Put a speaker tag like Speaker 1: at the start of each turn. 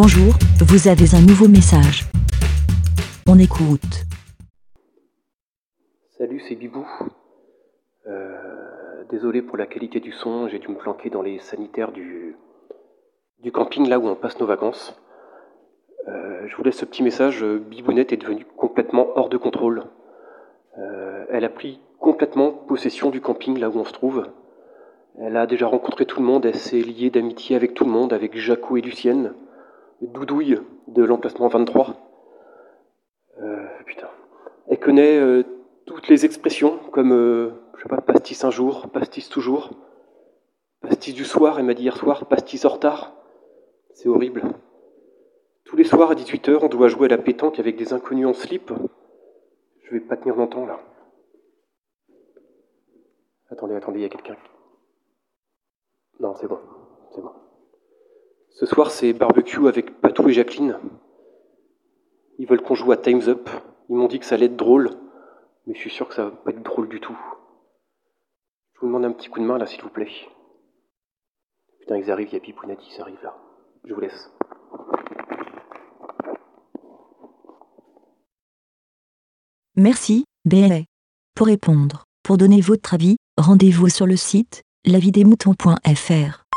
Speaker 1: Bonjour, vous avez un nouveau message. On écoute.
Speaker 2: Salut, c'est Bibou. Euh, désolé pour la qualité du son, j'ai dû me planquer dans les sanitaires du, camping là où on passe nos vacances. Euh, je vous laisse ce petit message, Bibounette est devenue complètement hors de contrôle. Euh, elle a pris complètement possession du camping là où on se trouve. Elle a déjà rencontré tout le monde, elle s'est liée d'amitié avec tout le monde, avec Jaco et Lucienne, Doudouille de l'emplacement 23. Euh, putain. Elle connaît euh, toutes les expressions comme, euh, je sais pas, pastis un jour, pastis toujours, pastis du soir, elle m'a dit hier soir, pastis en retard. C'est horrible. Tous les soirs à 18h, on doit jouer à la pétanque avec des inconnus en slip. Je vais pas tenir longtemps là. Attendez, attendez, il y a quelqu'un. Non, c'est bon, c'est bon. Ce soir, c'est barbecue avec Patou et Jacqueline. Ils veulent qu'on joue à Time's Up. Ils m'ont dit que ça allait être drôle, mais je suis sûr que ça va pas être drôle du tout. Je vous demande un petit coup de main là, s'il vous plaît. Putain, ils arrivent, il y a Pipounati, ça arrive là. Je vous laisse.
Speaker 1: Merci, BLA. Pour répondre, pour donner votre avis, rendez-vous sur le site lavidemouton.fr.